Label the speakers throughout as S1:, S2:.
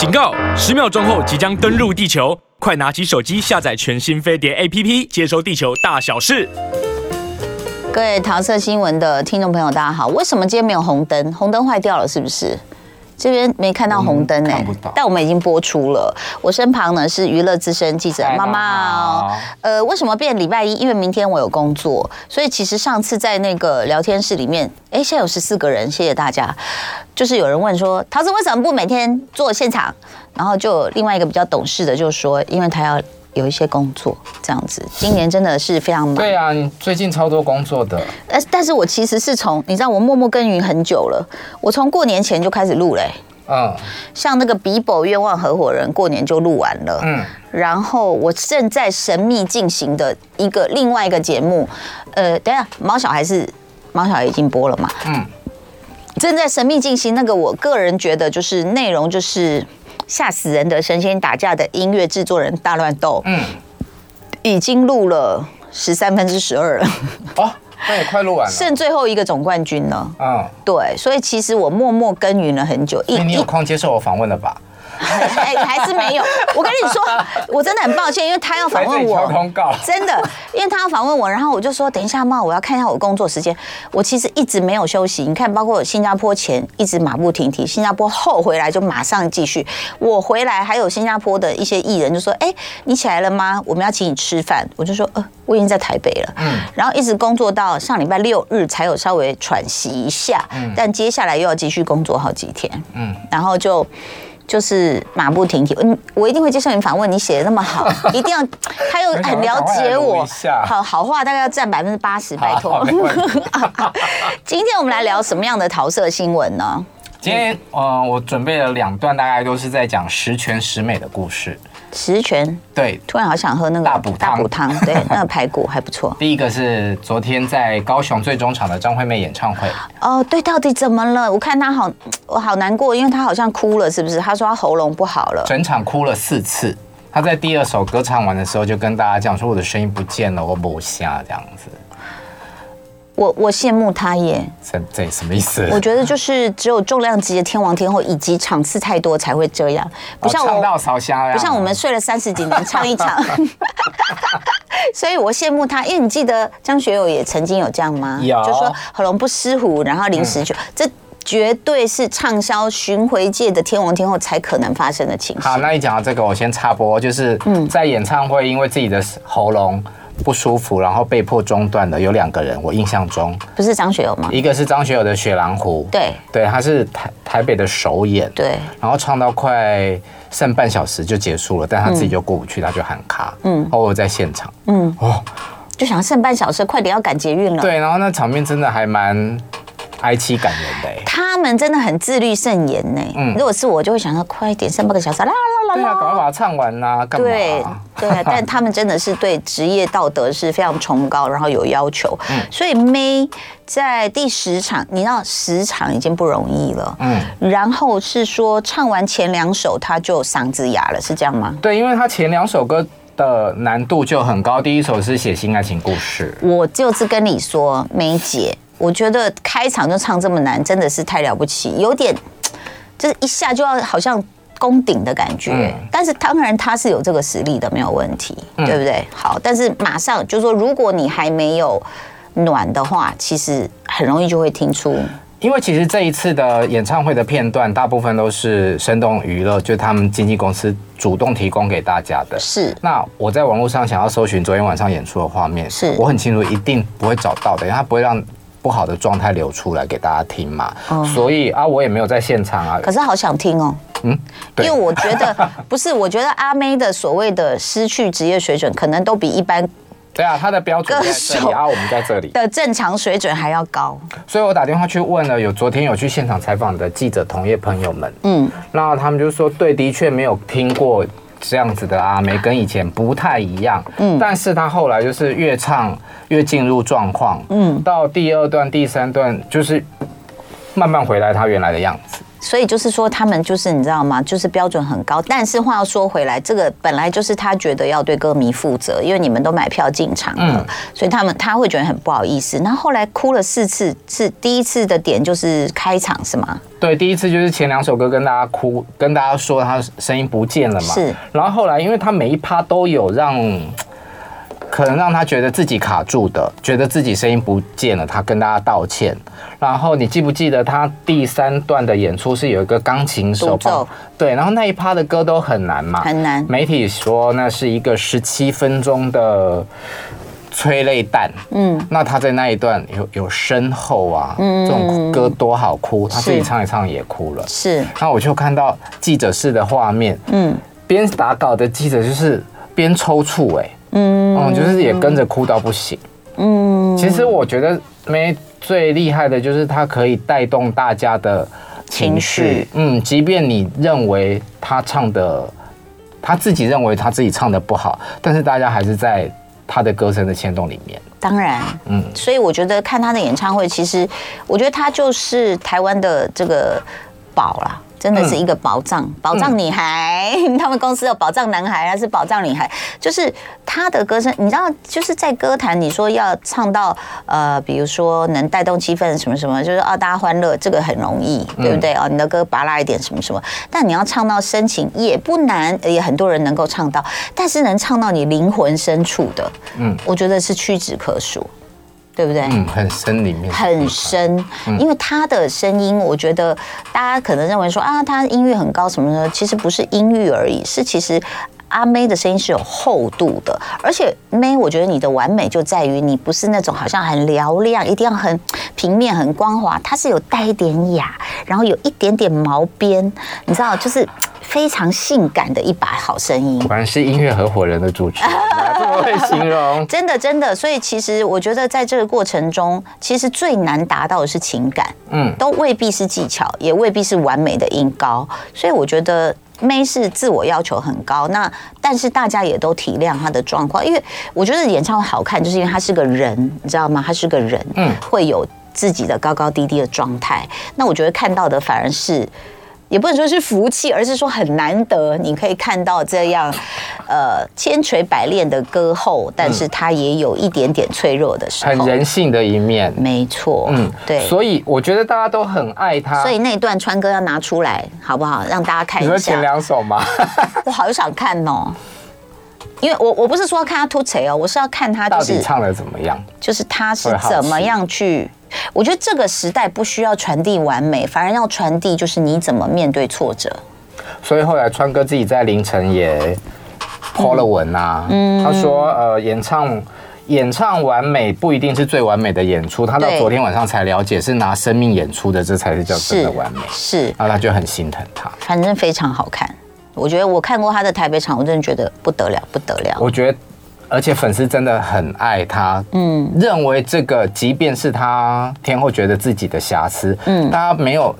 S1: 警告！十秒钟后即将登陆地球，快拿起手机下载全新飞碟 APP，接收地球大小事。
S2: 各位桃色新闻的听众朋友，大家好。为什么今天没有红灯？红灯坏掉了，是不是？这边没看到红灯呢、欸，但我们已经播出了。我身旁呢是娱乐资深记者妈妈。呃，为什么变礼拜一？因为明天我有工作，所以其实上次在那个聊天室里面，哎，现在有十四个人，谢谢大家。就是有人问说，桃子为什么不每天做现场？然后就另外一个比较懂事的就说，因为他要。有一些工作这样子，今年真的是非常忙。
S3: 对啊，你最近超多工作的。
S2: 但但是我其实是从你知道我默默耕耘很久了，我从过年前就开始录嘞。嗯。像那个比宝愿望合伙人，过年就录完了。嗯。然后我正在神秘进行的一个另外一个节目，呃，等下毛小孩是毛小孩已经播了嘛？嗯。正在神秘进行那个，我个人觉得就是内容就是。吓死人的神仙打架的音乐制作人大乱斗，嗯，已经录了十三分之十二了，
S3: 哦，那也快录完了，
S2: 剩最后一个总冠军了，嗯，对，所以其实我默默耕耘了很久，
S3: 一你有空接受我访问了吧？
S2: 还 还是没有，我跟你说，我真的很抱歉，因为他要访问我，真的，因为他要访问我，然后我就说等一下嘛，我要看一下我工作时间。我其实一直没有休息，你看，包括新加坡前一直马不停蹄，新加坡后回来就马上继续。我回来还有新加坡的一些艺人就说：“哎，你起来了吗？我们要请你吃饭。”我就说：“呃，我已经在台北了。”嗯，然后一直工作到上礼拜六日才有稍微喘息一下，嗯，但接下来又要继续工作好几天，嗯，然后就。就是马不停蹄，嗯，我一定会接受你访问。你写的那么好，一定要他又很了解我，好好话大概要占百分之八十，拜托。今天我们来聊什么样的桃色新闻呢？
S3: 今天，呃，我准备了两段，大概都是在讲十全十美的故事。
S2: 十全对，突然好想喝那个大补大补汤，对，那个排骨还不错。
S3: 第一个是昨天在高雄最终场的张惠妹演唱会。
S2: 哦，对，到底怎么了？我看她好，我好难过，因为她好像哭了，是不是？她说她喉咙不好了，
S3: 整场哭了四次。她在第二首歌唱完的时候，就跟大家讲说：“我的声音不见了，我不瞎这样子。”
S2: 我我羡慕他耶，
S3: 这这什么意思？
S2: 我觉得就是只有重量级的天王天后以及场次太多才会这样，不像我
S3: 唱到烧香，
S2: 不像我们睡了三十几年唱一场，所以我羡慕他，因为你记得张学友也曾经有这样吗？有，就说喉咙不湿糊，然后临时就、嗯、这绝对是畅销巡回界的天王天后才可能发生的情况。
S3: 好，那你讲到这个，我先插播，就是在演唱会因为自己的喉咙。不舒服，然后被迫中断的有两个人，我印象中。
S2: 不是张学友吗？
S3: 一个是张学友的《雪狼湖》，
S2: 对。
S3: 对，他是台台北的首演，
S2: 对，
S3: 然后唱到快剩半小时就结束了，但他自己就过不去，他就喊卡，嗯，哦我在现场，嗯。哦，
S2: 就想剩半小时，快点要赶捷运了，
S3: 对，然后那场面真的还蛮。哀凄感人的，
S2: 他们真的很自律慎言呢。嗯，如果是我，就会想说快一点，剩半个小时，啦啦啦啦。
S3: 赶快把它唱完啦，干嘛？
S2: 对对，但他们真的是对职业道德是非常崇高，然后有要求。嗯，所以 May 在第十场，你知道十场已经不容易了。嗯，然后是说唱完前两首他就嗓子哑了，是这样吗？
S3: 对，因为他前两首歌的难度就很高，第一首是写新爱情故事。
S2: 我就是跟你说，May 姐。我觉得开场就唱这么难，真的是太了不起，有点 就是一下就要好像攻顶的感觉。嗯、但是当然他是有这个实力的，没有问题，嗯、对不对？好，但是马上就是说，如果你还没有暖的话，其实很容易就会听出。
S3: 因为其实这一次的演唱会的片段，大部分都是生动娱乐，就是他们经纪公司主动提供给大家的。
S2: 是。
S3: 那我在网络上想要搜寻昨天晚上演出的画面，是我很清楚一定不会找到的，因为他不会让。不好的状态流出来给大家听嘛，嗯、所以啊，我也没有在现场啊。
S2: 可是好想听哦，嗯，因为我觉得 不是，我觉得阿妹的所谓的失去职业水准，可能都比一般
S3: 对啊，他的标准在这里歌手啊，我们在这里。
S2: 的正常水准还要高。
S3: 所以我打电话去问了有昨天有去现场采访的记者同业朋友们，嗯，那他们就说，对，的确没有听过。这样子的阿妹跟以前不太一样，嗯，但是他后来就是越唱越进入状况，嗯，到第二段、第三段就是慢慢回来他原来的样子，
S2: 所以就是说，他们就是你知道吗？就是标准很高。但是话要说回来，这个本来就是他觉得要对歌迷负责，因为你们都买票进场了，嗯、所以他们他会觉得很不好意思。那后，后来哭了四次，是第一次的点就是开场是吗？
S3: 对，第一次就是前两首歌跟大家哭，跟大家说他声音不见了嘛。
S2: 是。
S3: 然后后来，因为他每一趴都有让。可能让他觉得自己卡住的，觉得自己声音不见了，他跟大家道歉。然后你记不记得他第三段的演出是有一个钢琴手奏？对，然后那一趴的歌都很难嘛，
S2: 很难。
S3: 媒体说那是一个十七分钟的催泪弹。嗯，那他在那一段有有深厚啊，嗯，这种歌多好哭，他自己唱一唱也哭了。
S2: 是。
S3: 那我就看到记者室的画面，嗯，边打稿的记者就是边抽搐，哎。嗯，嗯，就是也跟着哭到不行。嗯，其实我觉得 May 最厉害的就是他可以带动大家的情绪。嗯，即便你认为他唱的，他自己认为他自己唱的不好，但是大家还是在他的歌声的牵动里面。
S2: 当然，嗯，所以我觉得看他的演唱会，其实我觉得他就是台湾的这个宝啦。真的是一个宝藏，宝藏女孩。嗯、他们公司有宝藏男孩还是宝藏女孩？就是他的歌声，你知道，就是在歌坛，你说要唱到呃，比如说能带动气氛什么什么，就是啊，大家欢乐，这个很容易，对不对？哦，你的歌拔拉一点什么什么，但你要唱到深情也不难，也很多人能够唱到，但是能唱到你灵魂深处的，嗯，我觉得是屈指可数。对不对？
S3: 嗯，很深里面，
S2: 很深，因为他的声音，我觉得大家可能认为说啊，他音域很高什么的，其实不是音域而已，是其实阿妹的声音是有厚度的，而且妹，我觉得你的完美就在于你不是那种好像很嘹亮，一定要很平面、很光滑，它是有带一点哑，然后有一点点毛边，你知道，就是。非常性感的一把好声音，
S3: 果然是音乐合伙人的主持么会形容，
S2: 真的真的。所以其实我觉得在这个过程中，其实最难达到的是情感，嗯，都未必是技巧，也未必是完美的音高。所以我觉得 May 是自我要求很高，那但是大家也都体谅他的状况，因为我觉得演唱会好看，就是因为他是个人，你知道吗？他是个人，嗯，会有自己的高高低低的状态。那我觉得看到的反而是。也不能说是福气，而是说很难得，你可以看到这样，呃，千锤百炼的歌后，但是他也有一点点脆弱的时候，
S3: 很人性的一面。
S2: 没错，嗯，对。
S3: 所以我觉得大家都很爱他。
S2: 所以那段川歌要拿出来，好不好？让大家看一下。
S3: 你说前两首吗？
S2: 我好想看哦，因为我我不是说要看他突锤哦，我是要看他就是
S3: 到底唱的怎么样，
S2: 就是他是怎么样去。我觉得这个时代不需要传递完美，反而要传递就是你怎么面对挫折。
S3: 所以后来川哥自己在凌晨也 po 了文啊，嗯，他说呃，演唱演唱完美不一定是最完美的演出，他到昨天晚上才了解是拿生命演出的，这才是叫真的完美。
S2: 是，
S3: 然后他就很心疼他，
S2: 反正非常好看。我觉得我看过他的台北场，我真的觉得不得了，不得了。
S3: 我觉得。而且粉丝真的很爱他，嗯，认为这个即便是他天后觉得自己的瑕疵，嗯，大家没有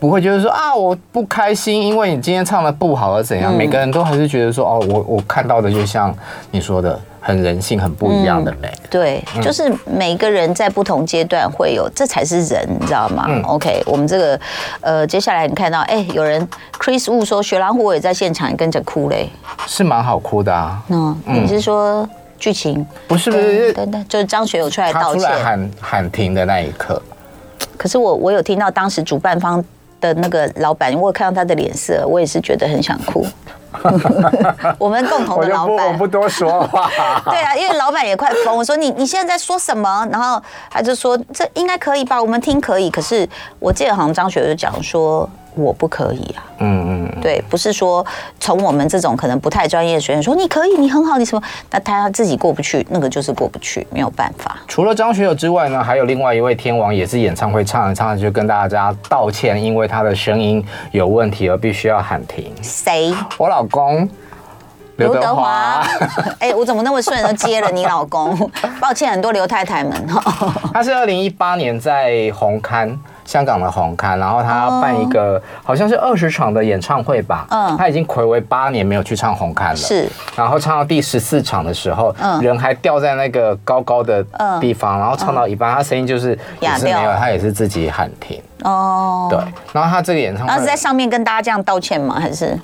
S3: 不会觉得说啊，我不开心，因为你今天唱的不好而怎样，嗯，每个人都还是觉得说哦，我我看到的就像你说的。很人性，很不一样的美。嗯、
S2: 对，就是每个人在不同阶段会有，这才是人，你知道吗？嗯、OK，我们这个呃，接下来你看到，哎，有人 Chris Wu 说，雪狼湖我也在现场，也跟着哭嘞，
S3: 是蛮好哭的啊。
S2: 嗯，你是说剧情？
S3: 不是不是，
S2: 等等，就是张学友出来道歉，
S3: 喊喊停的那一刻。
S2: 可是我我有听到当时主办方的那个老板，我有看到他的脸色，我也是觉得很想哭。我们共同的老板，
S3: 我不多说话。
S2: 对啊，因为老板也快疯。我说你你现在在说什么？然后他就说这应该可以吧？我们听可以。可是我记得好像张学友就讲说。我不可以啊，嗯嗯，对，不是说从我们这种可能不太专业的学员说你可以，你很好，你什么？那他自己过不去，那个就是过不去，没有办法。
S3: 除了张学友之外呢，还有另外一位天王，也是演唱会唱着唱着就跟大家道歉，因为他的声音有问题而必须要喊停。
S2: 谁？
S3: 我老公刘德华。
S2: 哎，我怎么那么顺的接了你老公？抱歉，很多刘太太们。
S3: 他是二零一八年在红磡。香港的红磡，然后他要办一个、oh. 好像是二十场的演唱会吧。嗯，他已经暌违八年没有去唱红磡了。
S2: 是，
S3: 然后唱到第十四场的时候，嗯，人还吊在那个高高的地方，然后唱到一半，他声音就是也是没有，他也是自己喊停。哦，对，然后他这个演唱
S2: 会，他是在上面跟大家这样道歉吗？还是？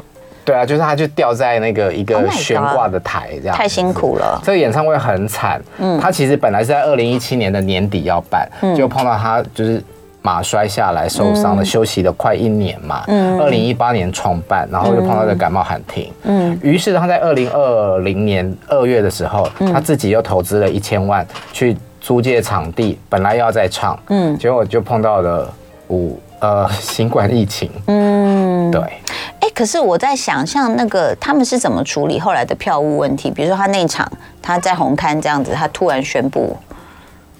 S3: 对啊，就是他就吊在那个一个悬挂的台这样，
S2: 太辛苦了。
S3: 这个演唱会很惨，嗯，他其实本来是在二零一七年的年底要办，就碰到他就是马摔下来受伤了，休息了快一年嘛，嗯，二零一八年创办，然后又碰到这感冒喊停，嗯，于是他在二零二零年二月的时候，他自己又投资了一千万去租借场地，本来要再唱，嗯，结果就碰到了五呃 新冠疫情，嗯，对。
S2: 哎可是我在想，像那个他们是怎么处理后来的票务问题？比如说他那一场他在红磡这样子，他突然宣布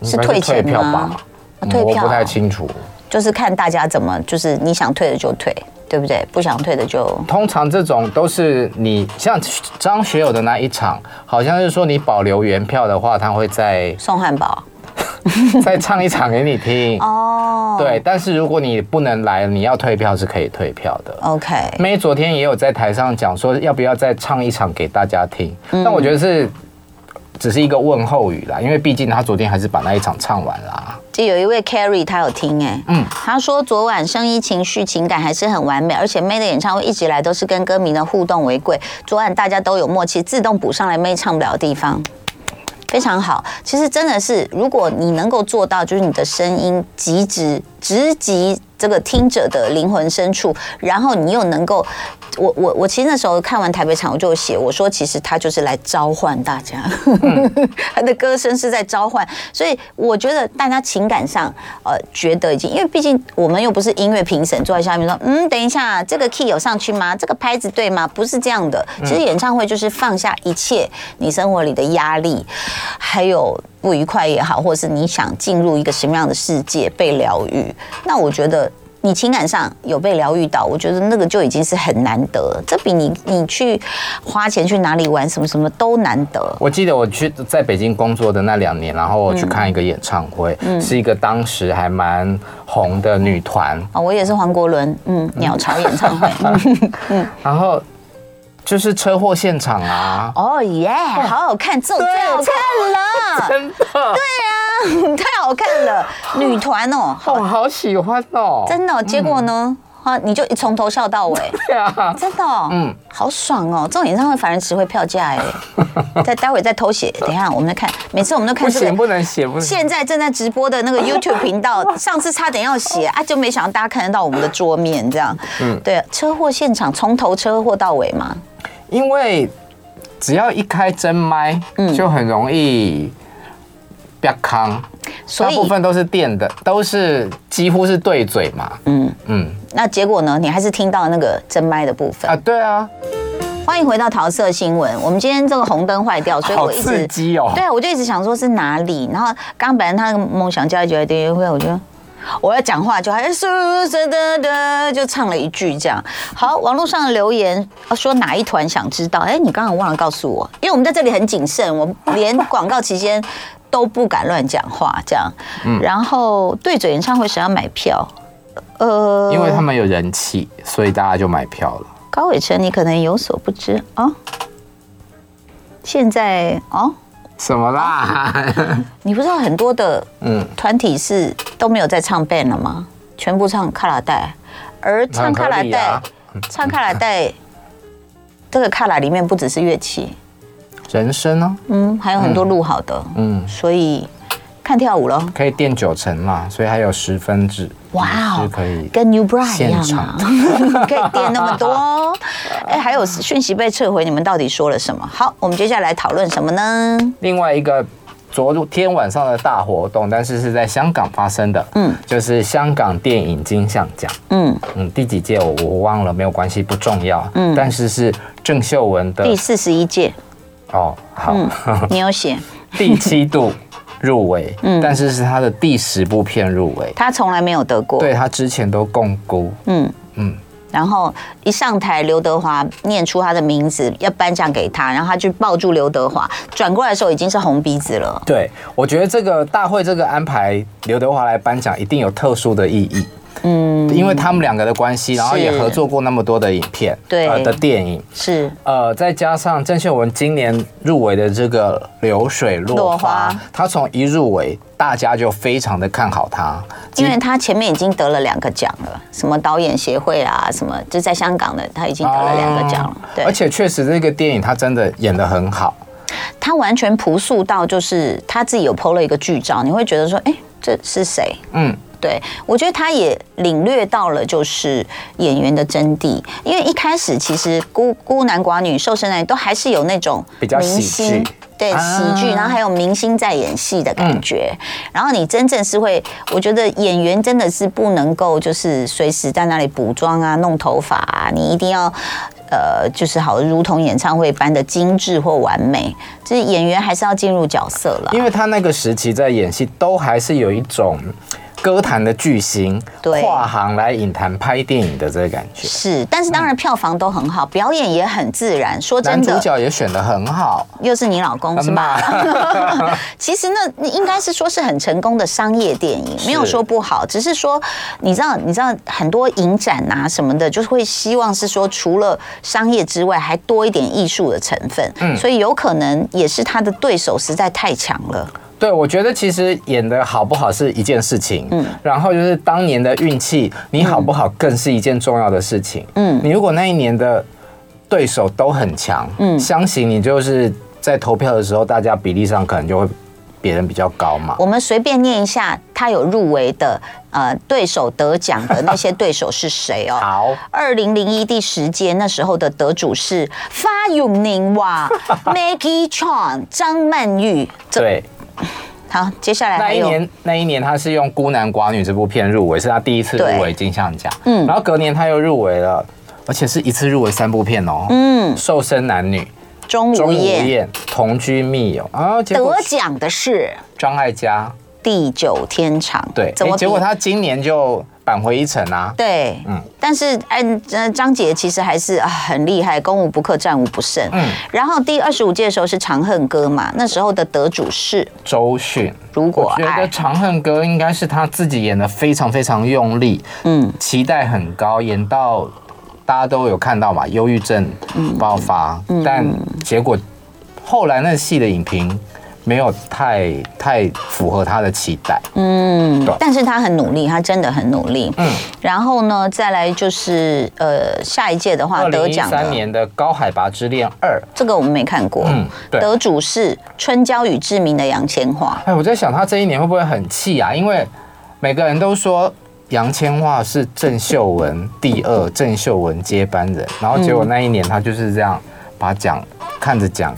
S2: 是退
S3: 钱吗？我不太清楚，
S2: 就是看大家怎么，就是你想退的就退，对不对？不想退的就……
S3: 通常这种都是你像张学友的那一场，好像是说你保留原票的话，他会在
S2: 送汉堡。
S3: 再唱一场给你听 哦，对，但是如果你不能来，你要退票是可以退票的。OK，妹昨天也有在台上讲说，要不要再唱一场给大家听？但我觉得是只是一个问候语啦，因为毕竟他昨天还是把那一场唱完啦。
S2: 就有一位 Carrie，他有听哎，嗯，他说昨晚声音、情绪、情感还是很完美，而且妹的演唱会一直来都是跟歌迷的互动为贵。昨晚大家都有默契，自动补上来妹唱不了的地方。非常好，其实真的是，如果你能够做到，就是你的声音极致直击这个听者的灵魂深处，然后你又能够，我我我其实那时候看完台北场，我就写我说，其实他就是来召唤大家，嗯、他的歌声是在召唤，所以我觉得大家情感上呃觉得已经，因为毕竟我们又不是音乐评审，坐在下面说，嗯，等一下这个 key 有上去吗？这个拍子对吗？不是这样的，其实演唱会就是放下一切你生活里的压力，还有。不愉快也好，或者是你想进入一个什么样的世界被疗愈，那我觉得你情感上有被疗愈到，我觉得那个就已经是很难得，这比你你去花钱去哪里玩什么什么都难得。
S3: 我记得我去在北京工作的那两年，然后我去看一个演唱会，嗯、是一个当时还蛮红的女团
S2: 啊，我也是黄国伦，嗯，鸟巢演唱会，
S3: 嗯，然后。就是车祸现场啊！
S2: 哦耶，好好看，这种太好看了，
S3: 真的。
S2: 对啊，太好看了，女团哦，
S3: 我好喜欢哦，
S2: 真的。结果呢，哈，你就从头笑到尾，对啊，真的，嗯，好爽哦。这种演唱会反而值回票价哎。再待会再偷写，等一下我们再看，每次我们都看这个，
S3: 不能写，不能。
S2: 现在正在直播的那个 YouTube 频道，上次差点要写啊，就没想到大家看得到我们的桌面这样。嗯，对，车祸现场从头车祸到尾嘛。
S3: 因为只要一开真麦，就很容易别康，大部分都是电的，都是几乎是对嘴嘛。嗯嗯，
S2: 那结果呢？你还是听到那个真麦的部分
S3: 啊？对啊。
S2: 欢迎回到桃色新闻。我们今天这个红灯坏掉，所以我一直
S3: 刺激哦。
S2: 对啊，我就一直想说是哪里。然后刚本来他那个梦想家觉得音乐会，我就。我要讲话就还是嗖嗖的就唱了一句这样。好，网络上的留言说哪一团想知道？哎，你刚刚忘了告诉我，因为我们在这里很谨慎，我连广告期间都不敢乱讲话这样。嗯。然后对嘴演唱会谁要买票？
S3: 呃，因为他们有人气，所以大家就买票了。
S2: 高伟成，你可能有所不知啊。现在哦。
S3: 什么啦？
S2: 你不知道很多的嗯团体是都没有在唱 band 了吗？全部唱卡拉带，而唱卡拉带，唱卡拉带，这个卡拉里面不只是乐器，
S3: 人生呢？
S2: 嗯，还有很多路好的，嗯，所以看跳舞咯，
S3: 可以垫九成嘛，所以还有十分制，哇哦，可以
S2: 跟 New Bride 一样嘛，可以垫那么多。哎，还有讯息被撤回，你们到底说了什么？好，我们接下来讨论什么呢？
S3: 另外一个昨天晚上的大活动，但是是在香港发生的，嗯，就是香港电影金像奖，嗯。嗯，第几届我我忘了，没有关系，不重要，嗯，但是是郑秀文的
S2: 第四十一届，
S3: 哦，好，嗯、
S2: 你有写。
S3: 第七度入围，嗯，但是是他的第十部片入围，
S2: 他从来没有得过，
S3: 对他之前都共估，嗯。嗯。
S2: 然后一上台，刘德华念出他的名字，要颁奖给他，然后他就抱住刘德华，转过来的时候已经是红鼻子了。
S3: 对，我觉得这个大会这个安排，刘德华来颁奖一定有特殊的意义。嗯，因为他们两个的关系，然后也合作过那么多的影片，
S2: 对、
S3: 呃、的电影。
S2: 是。
S3: 呃，再加上郑秀文今年入围的这个《流水落花》，他从一入围，大家就非常的看好他，
S2: 因为他前面已经得了两个奖了，什么导演协会啊，什么就在香港的他已经得了两个奖了，对，
S3: 而且确实这个电影他真的演得很好，
S2: 他完全朴素到就是他自己有 PO 了一个剧照，你会觉得说，哎，这是谁？嗯。对，我觉得他也领略到了就是演员的真谛，因为一开始其实孤孤男寡女、瘦身男女都还是有那种
S3: 比较喜剧，
S2: 对喜剧，然后还有明星在演戏的感觉。然后你真正是会，我觉得演员真的是不能够就是随时在那里补妆啊、弄头发啊，你一定要呃，就是好如同演唱会般的精致或完美。就是演员还是要进入角色了，
S3: 因为他那个时期在演戏都还是有一种。歌坛的巨星，跨行来影坛拍电影的这个感觉
S2: 是，但是当然票房都很好，嗯、表演也很自然。说真的，
S3: 男主角也选得很好，
S2: 又是你老公是吧？其实那应该是说是很成功的商业电影，没有说不好，只是说你知道，你知道很多影展啊什么的，就是会希望是说除了商业之外，还多一点艺术的成分。嗯，所以有可能也是他的对手实在太强了。
S3: 对，我觉得其实演的好不好是一件事情，嗯，然后就是当年的运气，你好不好更是一件重要的事情，嗯，你如果那一年的对手都很强，嗯，相信你就是在投票的时候，大家比例上可能就会别人比较高嘛。
S2: 我们随便念一下，他有入围的呃对手得奖的那些对手是谁哦？
S3: 好，
S2: 二零零一第十届那时候的得主是发永宁哇，Maggie Cheung 张曼玉，
S3: 对。
S2: 好，接下来
S3: 那一年，那一年他是用《孤男寡女》这部片入围，是他第一次入围金像奖。嗯，然后隔年他又入围了，而且是一次入围三部片哦。嗯，《瘦身男女》、
S2: 钟无艳、
S3: 同居密友啊，
S2: 得奖的是
S3: 张艾嘉，《
S2: 地久天
S3: 长》。对？结果他今年就。扳回一城啊！
S2: 对，嗯，但是嗯，张杰其实还是很厉害，攻无不克，战无不胜。嗯，然后第二十五届的时候是《长恨歌》嘛，那时候的得主是
S3: 周迅。
S2: 如果
S3: 我觉得《长恨歌》应该是他自己演的非常非常用力，嗯，期待很高，演到大家都有看到嘛，忧郁症爆发，嗯，但结果后来那戏的影评。没有太太符合他的期待，
S2: 嗯，但是他很努力，他真的很努力，嗯。然后呢，再来就是呃，下一届的话得奖
S3: 三年的《高海拔之恋二》，
S2: 这个我们没看过，嗯，得主是《春娇与志明》的杨千嬅。
S3: 哎，我在想他这一年会不会很气啊？因为每个人都说杨千嬅是郑秀文第二，郑秀文接班人，然后结果那一年他就是这样把奖看着讲。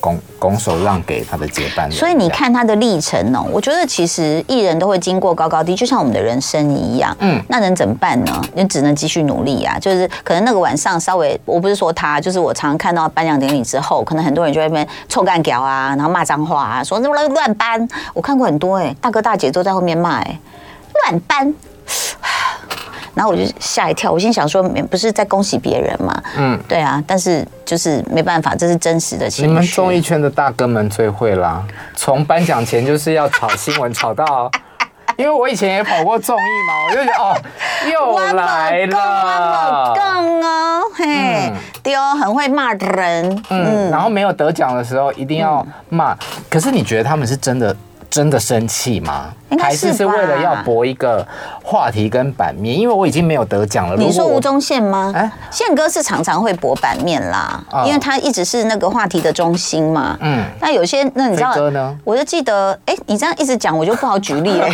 S3: 拱拱手让给他的接班人，
S2: 所以你看他的历程哦，我觉得其实艺人都会经过高高低，就像我们的人生一样。嗯，那能怎么办呢？你只能继续努力啊。就是可能那个晚上稍微，我不是说他，就是我常常看到颁奖典礼之后，可能很多人就在那边臭干屌啊，然后骂脏话啊，说那么乱搬。我看过很多哎、欸，大哥大姐都在后面骂哎、欸，乱颁。然后我就吓一跳，我心想说，不是在恭喜别人嘛？嗯，对啊，但是就是没办法，这是真实的情绪。
S3: 你们综艺圈的大哥们最会啦，从颁奖前就是要炒新闻，炒到，因为我以前也跑过综艺嘛，我就觉得哦，又来了，
S2: 更哦，嘿，对哦，很会骂人，
S3: 嗯，然后没有得奖的时候一定要骂，可是你觉得他们是真的？真的生气吗？还是是为了要博一个话题跟版面？因为我已经没有得奖了。
S2: 你说吴宗宪吗？哎，宪哥是常常会博版面啦，因为他一直是那个话题的中心嘛。嗯。那有些那你知道？我就记得，哎，你这样一直讲，我就不好举例了。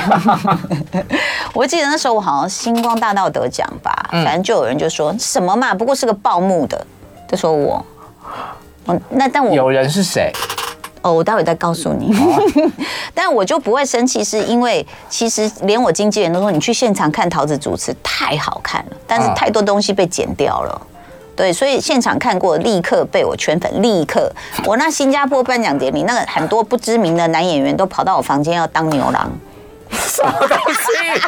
S2: 我记得那时候我好像星光大道得奖吧，反正就有人就说什么嘛，不过是个报幕的，就说我。那但我
S3: 有人是谁？
S2: 哦，我待会再告诉你。但我就不会生气，是因为其实连我经纪人都说，你去现场看桃子主持太好看了，但是太多东西被剪掉了。对，所以现场看过，立刻被我圈粉，立刻。我那新加坡颁奖典礼，那个很多不知名的男演员都跑到我房间要当牛郎。
S3: 什么东西？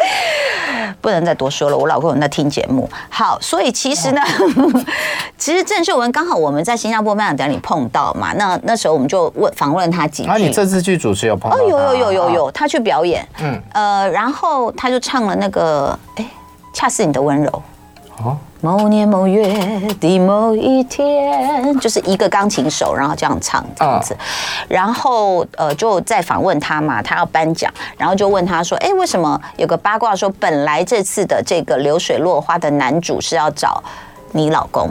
S2: 不能再多说了，我老公有在听节目。好，所以其实呢，其实郑秀文刚好我们在新加坡颁奖典礼碰到嘛，那那时候我们就问访问他几句。
S3: 啊，你这次去主持有碰到？哦，
S2: 有有有有有，他去表演，嗯，呃，然后他就唱了那个，哎，恰似你的温柔。哦。某年某月的某一天，就是一个钢琴手，然后这样唱这样子，然后呃就在访问他嘛，他要颁奖，然后就问他说，哎，为什么有个八卦说，本来这次的这个流水落花的男主是要找你老公，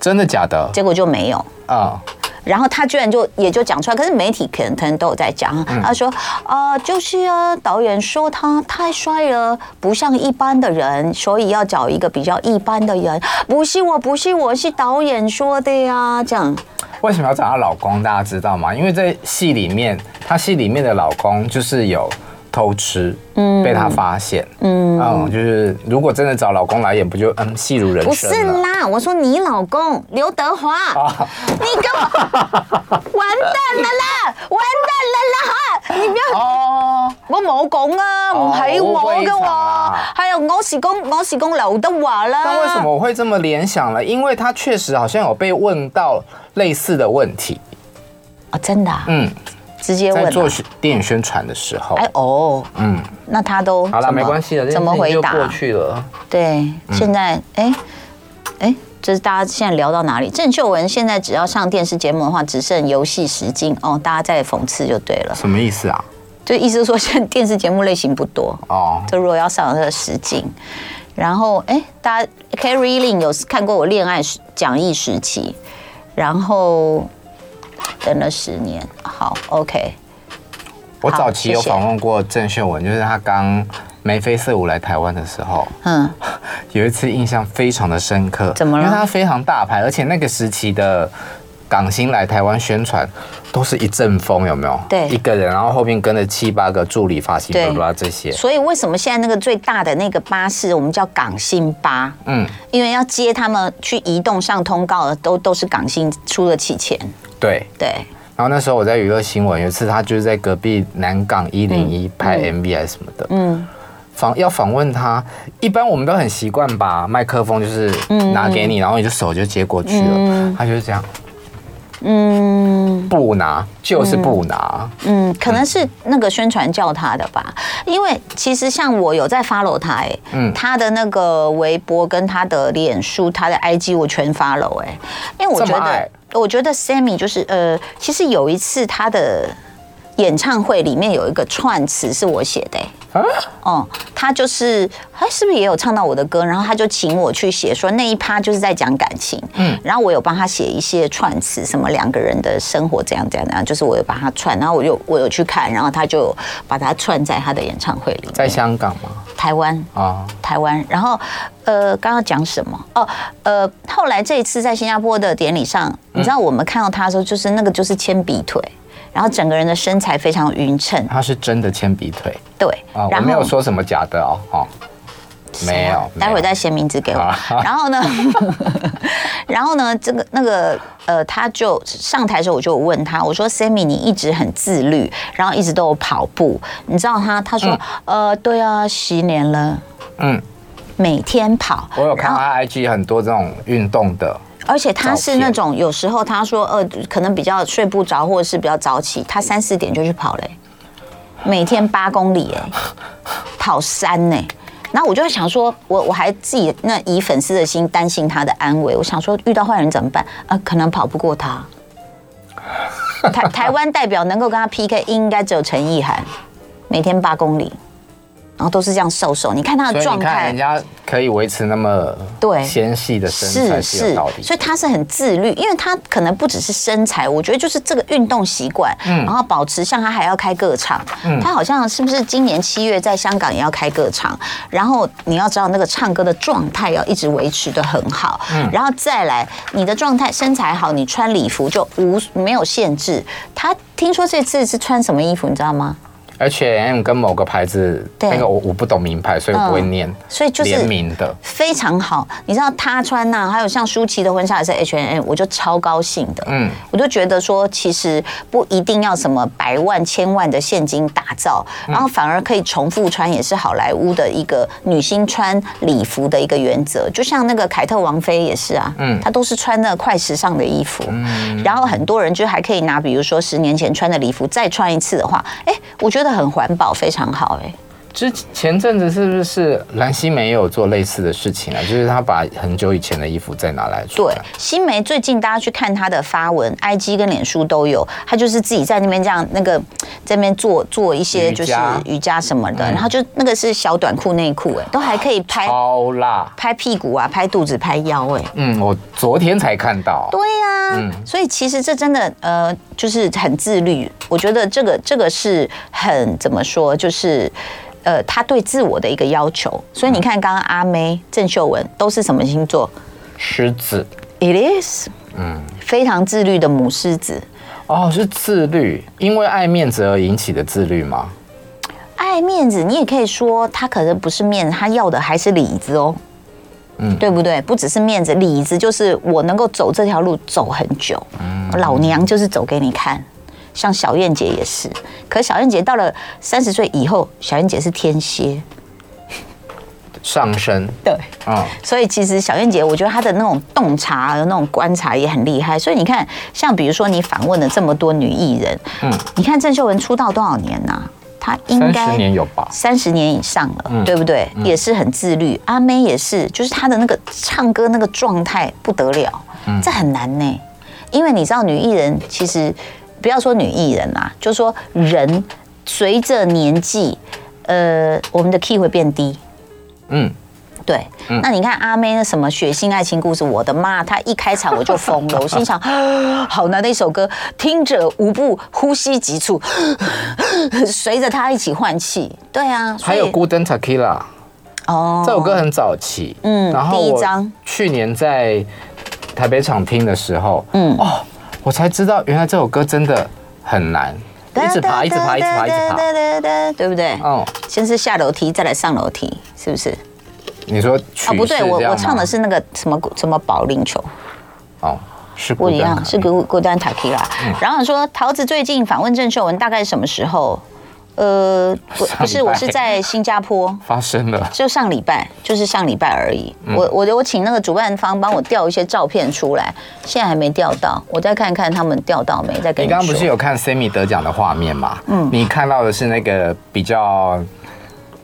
S3: 真的假的？
S2: 结果就没有啊。然后他居然就也就讲出来，可是媒体可能可能都有在讲。他说：“啊、呃，就是啊，导演说他太帅了，不像一般的人，所以要找一个比较一般的人。不是我，不是我，是导演说的呀。”这样
S3: 为什么要找她老公？大家知道吗？因为在戏里面，她戏里面的老公就是有。偷吃，嗯，被他发现，嗯，嗯，就是如果真的找老公来演，不就嗯戏如人生？不
S2: 是啦，我说你老公刘德华，啊、你跟我 完蛋了啦，完蛋了啦！你不要哦，我冇讲啊，唔系我嘅喎，还有我是讲我是讲刘德华啦。
S3: 那为什么我会这么联想呢？因为他确实好像有被问到类似的问题
S2: 啊、哦，真的、啊，嗯。直接问
S3: 在做电影宣传的时候，
S2: 哎哦，嗯，那他都
S3: 好了，没关系了，
S2: 怎么回答？
S3: 过去了。
S2: 对，现在哎哎，就是大家现在聊到哪里？郑秀文现在只要上电视节目的话，只剩游戏实境哦，大家在讽刺就对了。
S3: 什么意思啊？
S2: 就意思是说，现在电视节目类型不多哦。就如果要上这个实境，然后哎，大家 Carrie Ling 有看过我恋爱讲义时期，然后。等了十年，好，OK。
S3: 我早期有访问过郑秀文，就是她刚眉飞色舞来台湾的时候，嗯，有一次印象非常的深刻。
S2: 怎么了？
S3: 因为她非常大牌，而且那个时期的港星来台湾宣传都是一阵风，有没有？
S2: 对，
S3: 一个人，然后后面跟着七八个助理、发型，对。吧？这些。
S2: 所以为什么现在那个最大的那个巴士，我们叫港星巴？嗯，因为要接他们去移动上通告的，都都是港星出得起钱。
S3: 对。
S2: 对，
S3: 然后那时候我在娱乐新闻，有一次他就是在隔壁南港一零一拍 MV 还是什么的，嗯，访要访问他，一般我们都很习惯把麦克风就是拿给你，然后你就手就接过去了，他就是这样，嗯，不拿就是不拿，
S2: 嗯，可能是那个宣传叫他的吧，因为其实像我有在 follow 他，哎，嗯，他的那个微博跟他的脸书、他的 IG 我全 follow，哎，因为我觉得。我觉得 Sammy 就是呃，其实有一次他的演唱会里面有一个串词是我写的，哎，哦，他就是他是不是也有唱到我的歌？然后他就请我去写，说那一趴就是在讲感情，嗯，然后我有帮他写一些串词，什么两个人的生活怎样怎样怎样，就是我有把他串，然后我有我有去看，然后他就把它串在他的演唱会里，
S3: 在香港吗？
S2: 台湾啊，台湾，然后。呃，刚刚讲什么？哦，呃，后来这一次在新加坡的典礼上，嗯、你知道我们看到他的时候，就是那个就是铅笔腿，然后整个人的身材非常匀称。
S3: 他是真的铅笔腿，
S2: 对
S3: 啊，我没有说什么假的哦，哦，没有，
S2: 待会再写名字给我。然后呢，然后呢，这个那个呃，他就上台的时候，我就问他，我说：“Sammy，你一直很自律，然后一直都有跑步，你知道他？”他说：“嗯、呃，对啊，十年了。”嗯。每天跑，
S3: 我有看他 IG 很多这种运动的，
S2: 而且他是那种有时候他说呃可能比较睡不着或者是比较早起，他三四点就去跑嘞，每天八公里哎，跑山呢，然后我就会想说，我我还自己那以粉丝的心担心他的安危，我想说遇到坏人怎么办？啊，可能跑不过他，台台湾代表能够跟他 PK 应该只有陈意涵，每天八公里。然后都是这样瘦瘦，你看他的状态，
S3: 人家可以维持那么对纤细的身材是有道理，
S2: 所以他是很自律，因为他可能不只是身材，我觉得就是这个运动习惯，嗯，然后保持像他还要开个场，嗯，他好像是不是今年七月在香港也要开个场，然后你要知道那个唱歌的状态要一直维持的很好，嗯，然后再来你的状态身材好，你穿礼服就无没有限制。他听说这次是穿什么衣服，你知道吗？
S3: H&M 跟某个牌子，那个我我不懂名牌，所以我不会念。
S2: 所以就是联名的非常好。你知道他穿呐，还有像舒淇的婚纱也是 H&M，我就超高兴的。嗯，我就觉得说，其实不一定要什么百万、千万的现金打造，然后反而可以重复穿，也是好莱坞的一个女星穿礼服的一个原则。就像那个凯特王妃也是啊，嗯，她都是穿那快时尚的衣服，嗯，然后很多人就还可以拿，比如说十年前穿的礼服再穿一次的话，哎，我觉得真的很环保，非常好，哎。
S3: 之前阵子是不是蓝心湄也有做类似的事情啊？就是她把很久以前的衣服再拿来穿。
S2: 对，心梅最近大家去看她的发文，IG 跟脸书都有，她就是自己在那边这样那个在那边做做一些就是瑜伽什么的，然后就那个是小短裤内裤，哎，都还可以拍
S3: 超辣，
S2: 拍屁股啊，拍肚子，拍腰，哎，
S3: 嗯，我昨天才看到。
S2: 对呀，嗯，所以其实这真的呃就是很自律，我觉得这个这个是很怎么说就是。呃，他对自我的一个要求，所以你看，刚刚阿妹、郑秀文都是什么星座？
S3: 狮子。
S2: It is，嗯，非常自律的母狮子。
S3: 哦，是自律，因为爱面子而引起的自律吗？
S2: 爱面子，你也可以说他可能不是面子，他要的还是里子哦。嗯，对不对？不只是面子，里子就是我能够走这条路走很久。嗯，老娘就是走给你看。像小燕姐也是，可是小燕姐到了三十岁以后，小燕姐是天蝎
S3: 上升，
S2: 对，啊，所以其实小燕姐，我觉得她的那种洞察那种观察也很厉害。所以你看，像比如说你访问了这么多女艺人，嗯，你看郑秀文出道多少年呐？她应该三十
S3: 年有吧？
S2: 三十年以上了，嗯、对不对？也是很自律。阿妹也是，就是她的那个唱歌那个状态不得了，嗯，这很难呢，因为你知道女艺人其实。不要说女艺人啦，就说人随着年纪，呃，我们的 key 会变低。嗯，对。嗯、那你看阿妹那什么血腥爱情故事，我的妈！她一开场我就疯了，我心想，好难的一首歌，听者无不呼吸急促，随着她一起换气。对啊，
S3: 还有 Golden Tequila 哦，这首歌很早期。嗯，然后第一张去年在台北场听的时候，嗯哦。我才知道，原来这首歌真的很难，一直爬，一直爬，一直爬，一直爬，对对
S2: 对，对不对？哦，先是下楼梯，再来上楼梯，是不是？
S3: 你说
S2: 哦，不对，我我唱的是那个什么什么保龄球，
S3: 哦，是
S2: 不一样，是孤孤单塔 Q 啦。然后说桃子最近访问郑秀文，大概是什么时候？呃，不不是，我是在新加坡
S3: 发生的，
S2: 就上礼拜，就是上礼拜而已。嗯、我我我请那个主办方帮我调一些照片出来，现在还没调到，我再看看他们调到没。再跟你，
S3: 你刚刚不是有看 Sammy 得奖的画面吗？嗯，你看到的是那个比较。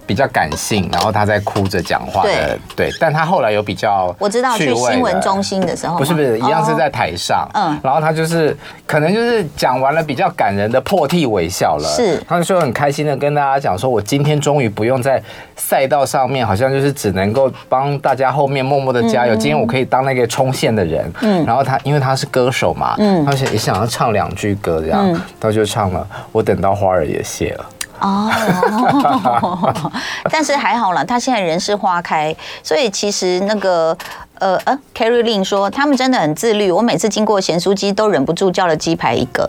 S3: 比较感性，然后他在哭着讲话的，对，但他后来有比较，
S2: 我知道去新闻中心的时候，
S3: 不是不是，一样是在台上，嗯，然后他就是可能就是讲完了比较感人的破涕为笑了，是，他就说很开心的跟大家讲说，我今天终于不用在赛道上面，好像就是只能够帮大家后面默默的加油，今天我可以当那个冲线的人，嗯，然后他因为他是歌手嘛，嗯，他也想要唱两句歌这样，他就唱了，我等到花儿也谢了。
S2: 哦，但是还好了，他现在人是花开，所以其实那个呃呃，Carrie Lin 说他们真的很自律，我每次经过咸酥鸡都忍不住叫了鸡排一个，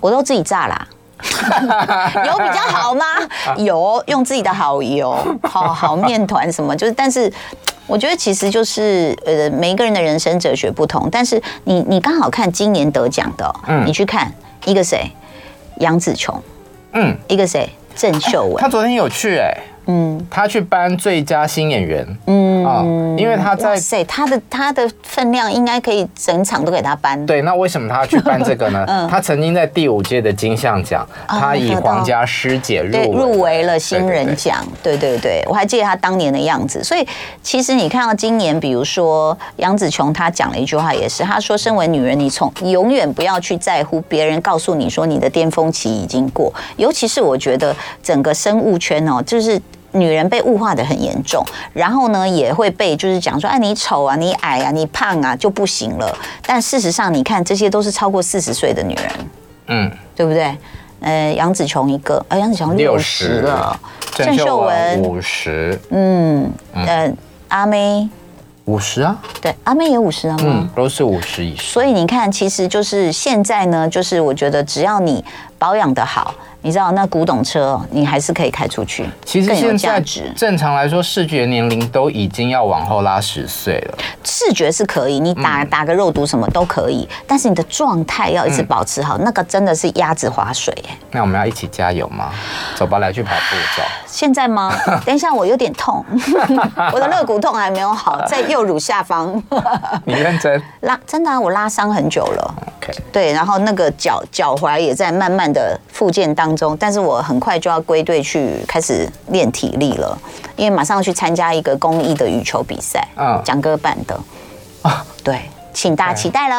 S2: 我都自己炸啦，有比较好吗？有，用自己的好油，好好面团什么，就是，但是我觉得其实就是呃，每一个人的人生哲学不同，但是你你刚好看今年得奖的，嗯，你去看一个谁，杨紫琼。嗯，一个谁？郑秀文。
S3: 他昨天有去哎、欸。嗯，他去颁最佳新演员，嗯啊，因为他在，哇
S2: 塞，他的他的分量应该可以整场都给他颁。
S3: 对，那为什么他要去颁这个呢？嗯、他曾经在第五届的金像奖，嗯、他以皇家师姐入围
S2: 入围了新人奖。对对对，我还记得他当年的样子。所以其实你看到今年，比如说杨紫琼，她讲了一句话，也是她说：“身为女人，你从永远不要去在乎别人告诉你说你的巅峰期已经过。尤其是我觉得整个生物圈哦，就是。”女人被物化得很严重，然后呢，也会被就是讲说，哎，你丑啊，你矮啊，你胖啊，就不行了。但事实上，你看这些都是超过四十岁的女人，嗯，对不对？呃，杨紫琼一个，呃，杨紫琼六十了，郑秀文五十，嗯，呃，阿妹
S3: 五十啊？
S2: 对，阿妹也五十了吗？
S3: 嗯，都是五十以上。
S2: 所以你看，其实就是现在呢，就是我觉得只要你保养的好。你知道那古董车，你还是可以开出去。
S3: 其实现在正常来说，视觉年龄都已经要往后拉十岁了。
S2: 视觉是可以，你打打个肉毒什么都可以，但是你的状态要一直保持好，那个真的是鸭子划水哎。
S3: 那我们要一起加油吗？走吧，来去跑步走。
S2: 现在吗？等一下，我有点痛，我的肋骨痛还没有好，在右乳下方。
S3: 你认真？
S2: 拉真的啊，我拉伤很久了。
S3: OK。
S2: 对，然后那个脚脚踝也在慢慢的复健当中，但是我很快就要归队去开始练体力了，因为马上要去参加一个公益的羽球比赛，嗯，蒋哥办的，啊，对，请大家期待了。